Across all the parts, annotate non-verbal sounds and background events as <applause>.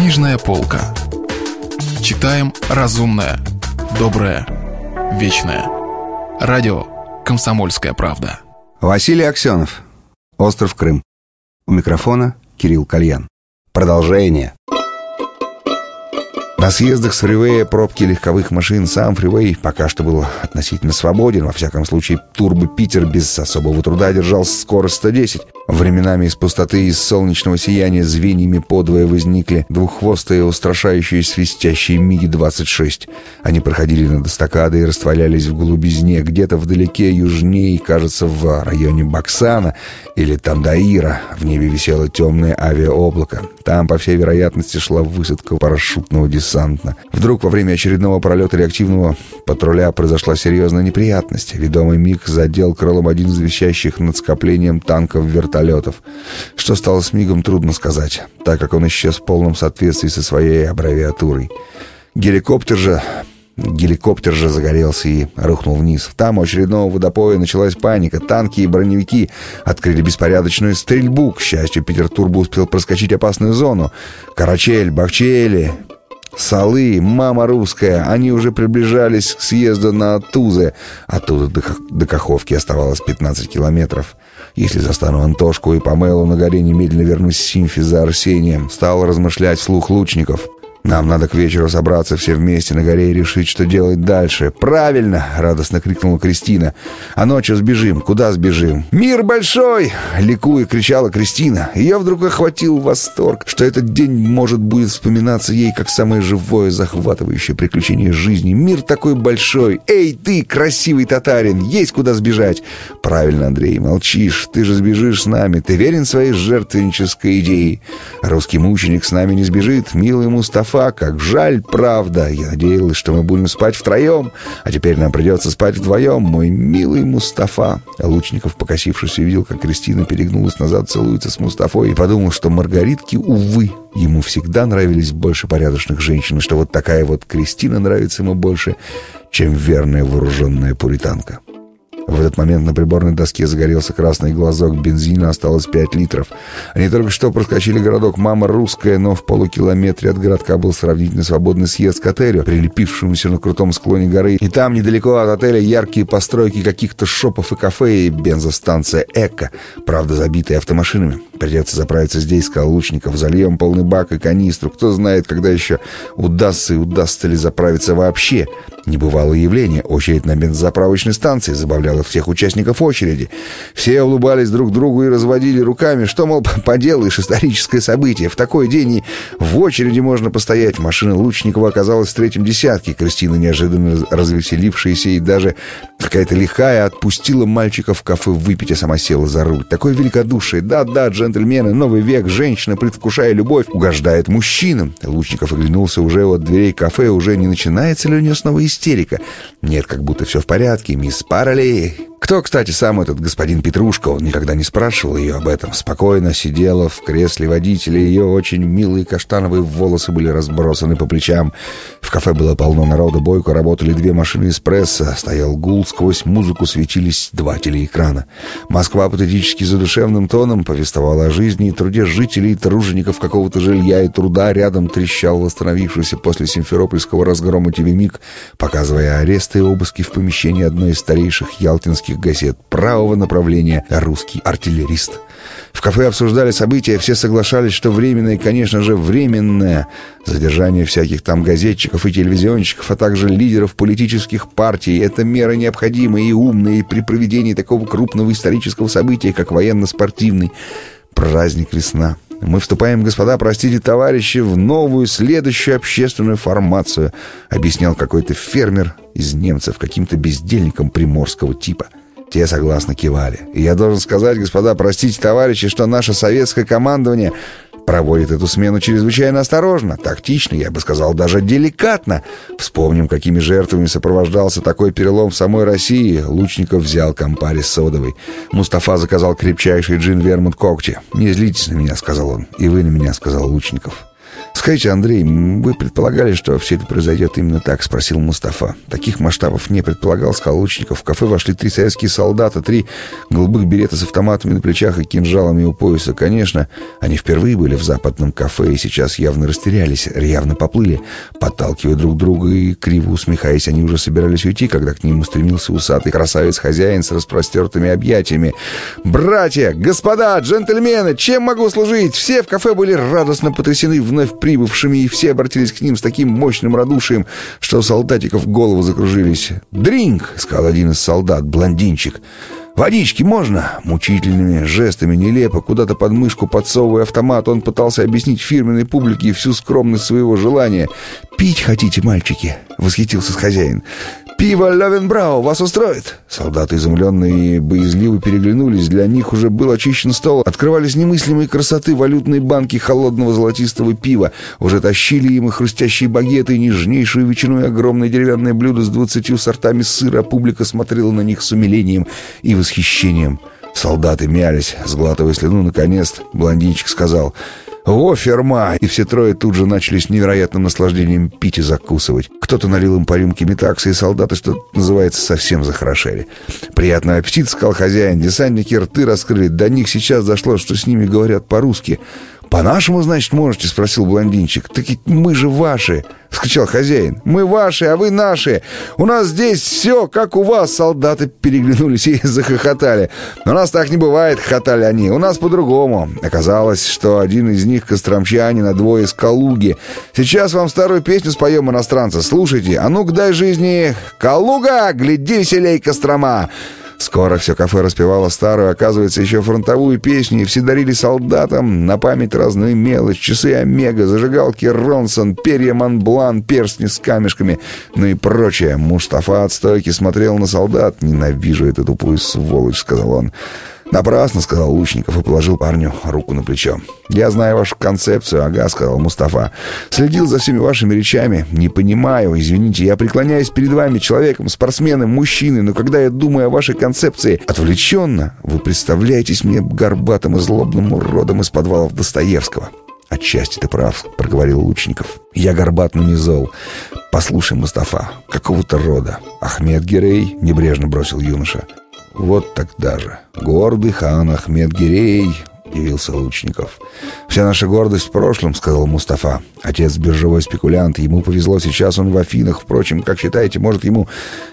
Книжная полка. Читаем разумное, доброе, вечное. Радио «Комсомольская правда». Василий Аксенов. Остров Крым. У микрофона Кирилл Кальян. Продолжение. На съездах с фривея пробки легковых машин сам фривей пока что был относительно свободен. Во всяком случае, турбо Питер без особого труда держал скорость 110. Временами из пустоты из солнечного сияния звеньями подвое возникли двуххвостые, устрашающие свистящие МиГи-26. Они проходили над эстакадой и растворялись в голубизне. Где-то вдалеке, южнее, кажется, в районе Баксана или Тандаира, в небе висело темное авиаоблако. Там, по всей вероятности, шла высадка парашютного десанта. Вдруг во время очередного пролета реактивного патруля произошла серьезная неприятность. Ведомый МиГ задел крылом один из висящих над скоплением танков вертолетов вертолетов. Что стало с мигом, трудно сказать, так как он исчез в полном соответствии со своей аббревиатурой. Геликоптер же... Геликоптер же загорелся и рухнул вниз. Там у очередного водопоя началась паника. Танки и броневики открыли беспорядочную стрельбу. К счастью, Питер Турбо успел проскочить опасную зону. Карачель, Бахчели, Салы, мама русская, они уже приближались к съезду на Тузы. Оттуда до, до Каховки оставалось 15 километров. Если застану Антошку и Памелу на горе, немедленно вернусь в Симфи за Арсением. Стал размышлять вслух лучников. Нам надо к вечеру собраться все вместе на горе и решить, что делать дальше. Правильно, радостно крикнула Кристина. А ночью сбежим. Куда сбежим? Мир большой! Ликуя кричала Кристина. Ее вдруг охватил восторг, что этот день может будет вспоминаться ей как самое живое, захватывающее приключение жизни. Мир такой большой. Эй, ты, красивый татарин, есть куда сбежать. Правильно, Андрей, молчишь. Ты же сбежишь с нами. Ты верен своей жертвеннической идее. Русский мученик с нами не сбежит. Милый Мустафа Мустафа, как жаль, правда. Я надеялась, что мы будем спать втроем, а теперь нам придется спать вдвоем, мой милый Мустафа. Лучников, покосившись, увидел, как Кристина перегнулась назад, целуется с Мустафой, и подумал, что Маргаритки, увы, ему всегда нравились больше порядочных женщин, и что вот такая вот Кристина нравится ему больше, чем верная вооруженная пуританка. В этот момент на приборной доске загорелся красный глазок, бензина осталось 5 литров. Они только что проскочили городок Мама Русская, но в полукилометре от городка был сравнительно свободный съезд к отелю, прилепившемуся на крутом склоне горы. И там, недалеко от отеля, яркие постройки каких-то шопов и кафе, и бензостанция «Эко», правда, забитая автомашинами. Придется заправиться здесь, сказал Лучников. Зальем полный бак и канистру. Кто знает, когда еще удастся и удастся ли заправиться вообще. Небывалое явление. Очередь на бензозаправочной станции забавляла всех участников очереди. Все улыбались друг другу и разводили руками. Что, мол, <laughs> поделаешь, историческое событие. В такой день и в очереди можно постоять. Машина Лучникова оказалась в третьем десятке. Кристина, неожиданно развеселившаяся и даже какая-то лихая, отпустила мальчика в кафе выпить, а сама села за руль. Такое великодушие. Да-да, джентльмены, новый век, женщина, предвкушая любовь, угождает мужчинам. Лучников оглянулся уже от дверей кафе, уже не начинается ли у нее снова истерика? Нет, как будто все в порядке, мисс Паралей. Кто, кстати, сам этот господин Петрушка? Он никогда не спрашивал ее об этом. Спокойно сидела в кресле водителя. Ее очень милые каштановые волосы были разбросаны по плечам. В кафе было полно народа. Бойко работали две машины эспрессо. Стоял гул. Сквозь музыку светились два телеэкрана. Москва патетически задушевным тоном повествовала о жизни и труде жителей тружеников какого-то жилья и труда. Рядом трещал восстановившийся после симферопольского разгрома телемик, показывая аресты и обыски в помещении одной из старейших ялтинских газет правого направления «Русский артиллерист». В кафе обсуждали события, все соглашались, что временное, конечно же, временное задержание всяких там газетчиков и телевизионщиков, а также лидеров политических партий. Это мера необходимая и умная и при проведении такого крупного исторического события, как военно-спортивный праздник «Весна». Мы вступаем, господа, простите, товарищи, в новую, следующую общественную формацию, объяснял какой-то фермер из немцев каким-то бездельником приморского типа – те согласно кивали. И я должен сказать, господа, простите, товарищи, что наше советское командование проводит эту смену чрезвычайно осторожно, тактично, я бы сказал, даже деликатно. Вспомним, какими жертвами сопровождался такой перелом в самой России. Лучников взял компари с содовой. Мустафа заказал крепчайший джин Вермут Когти. «Не злитесь на меня», — сказал он. «И вы на меня», — сказал Лучников. «Скажите, Андрей, вы предполагали, что все это произойдет именно так?» — спросил Мустафа. «Таких масштабов не предполагал, сказал Лучников. В кафе вошли три советские солдата, три голубых берета с автоматами на плечах и кинжалами у пояса. Конечно, они впервые были в западном кафе и сейчас явно растерялись, явно поплыли, подталкивая друг друга и криво усмехаясь. Они уже собирались уйти, когда к ним устремился усатый красавец-хозяин с распростертыми объятиями. «Братья, господа, джентльмены, чем могу служить?» Все в кафе были радостно потрясены вновь прибывшими, и все обратились к ним с таким мощным радушием, что у солдатиков головы закружились. «Дринг!» — сказал один из солдат, блондинчик. «Водички можно?» Мучительными жестами, нелепо, куда-то под мышку подсовывая автомат, он пытался объяснить фирменной публике всю скромность своего желания. «Пить хотите, мальчики?» — восхитился хозяин. «Пиво Левенбрау вас устроит?» Солдаты, изумленные и боязливо переглянулись. Для них уже был очищен стол. Открывались немыслимые красоты валютные банки холодного золотистого пива. Уже тащили им и хрустящие багеты, и нежнейшую ветчину и огромное деревянное блюдо с двадцатью сортами сыра. Публика смотрела на них с умилением и восхищением. Солдаты мялись, сглатывая слюну. Наконец, блондинчик сказал... «Во, ферма!» И все трое тут же начали с невероятным наслаждением пить и закусывать. Кто-то налил им по рюмке метакса, и солдаты, что называется, совсем захорошели. «Приятного аппетита!» — сказал хозяин. Десантники рты раскрыли. До них сейчас дошло, что с ними говорят по-русски. «По-нашему, значит, можете?» — спросил блондинчик. «Так мы же ваши!» — вскричал хозяин. «Мы ваши, а вы наши! У нас здесь все, как у вас!» Солдаты переглянулись и <laughs> захохотали. «У нас так не бывает!» — хохотали они. «У нас по-другому!» Оказалось, что один из них костромчанин, а двое из Калуги. «Сейчас вам старую песню споем, иностранцы. Слушайте! А ну-ка дай жизни! Калуга! Гляди веселей, Кострома!» Скоро все кафе распевало старую, оказывается, еще фронтовую песню, и все дарили солдатам на память разную мелочь, часы Омега, зажигалки Ронсон, перья Монблан, перстни с камешками, ну и прочее. Мустафа от стойки смотрел на солдат. «Ненавижу эту тупую сволочь», — сказал он. «Напрасно», — сказал Лучников и положил парню руку на плечо. «Я знаю вашу концепцию, ага», — сказал Мустафа. «Следил за всеми вашими речами. Не понимаю, извините, я преклоняюсь перед вами, человеком, спортсменом, мужчиной, но когда я думаю о вашей концепции отвлеченно, вы представляетесь мне горбатым и злобным уродом из подвалов Достоевского». «Отчасти ты прав», — проговорил Лучников. «Я горбат, но не зол. Послушай, Мустафа, какого-то рода. Ахмед Гирей небрежно бросил юноша. Вот тогда же. Гордый хан Ахмед Гирей, явился Лучников. «Вся наша гордость в прошлом», — сказал Мустафа. «Отец биржевой спекулянт. Ему повезло, сейчас он в Афинах. Впрочем, как считаете, может ему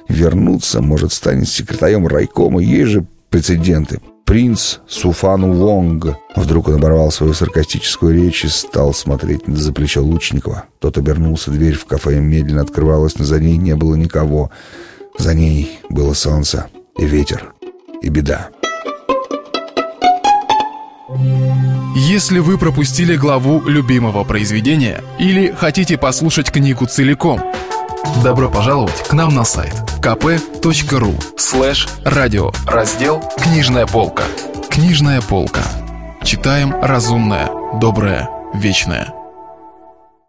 вернуться, может станет секретарем райкома. Есть же прецеденты. Принц Суфану Вонг Вдруг он оборвал свою саркастическую речь и стал смотреть за плечо Лучникова. Тот обернулся, дверь в кафе медленно открывалась, но за ней не было никого. За ней было солнце ветер, и беда. Если вы пропустили главу любимого произведения или хотите послушать книгу целиком, добро пожаловать к нам на сайт kp.ru слэш радио раздел «Книжная полка». «Книжная полка». Читаем разумное, доброе, вечное.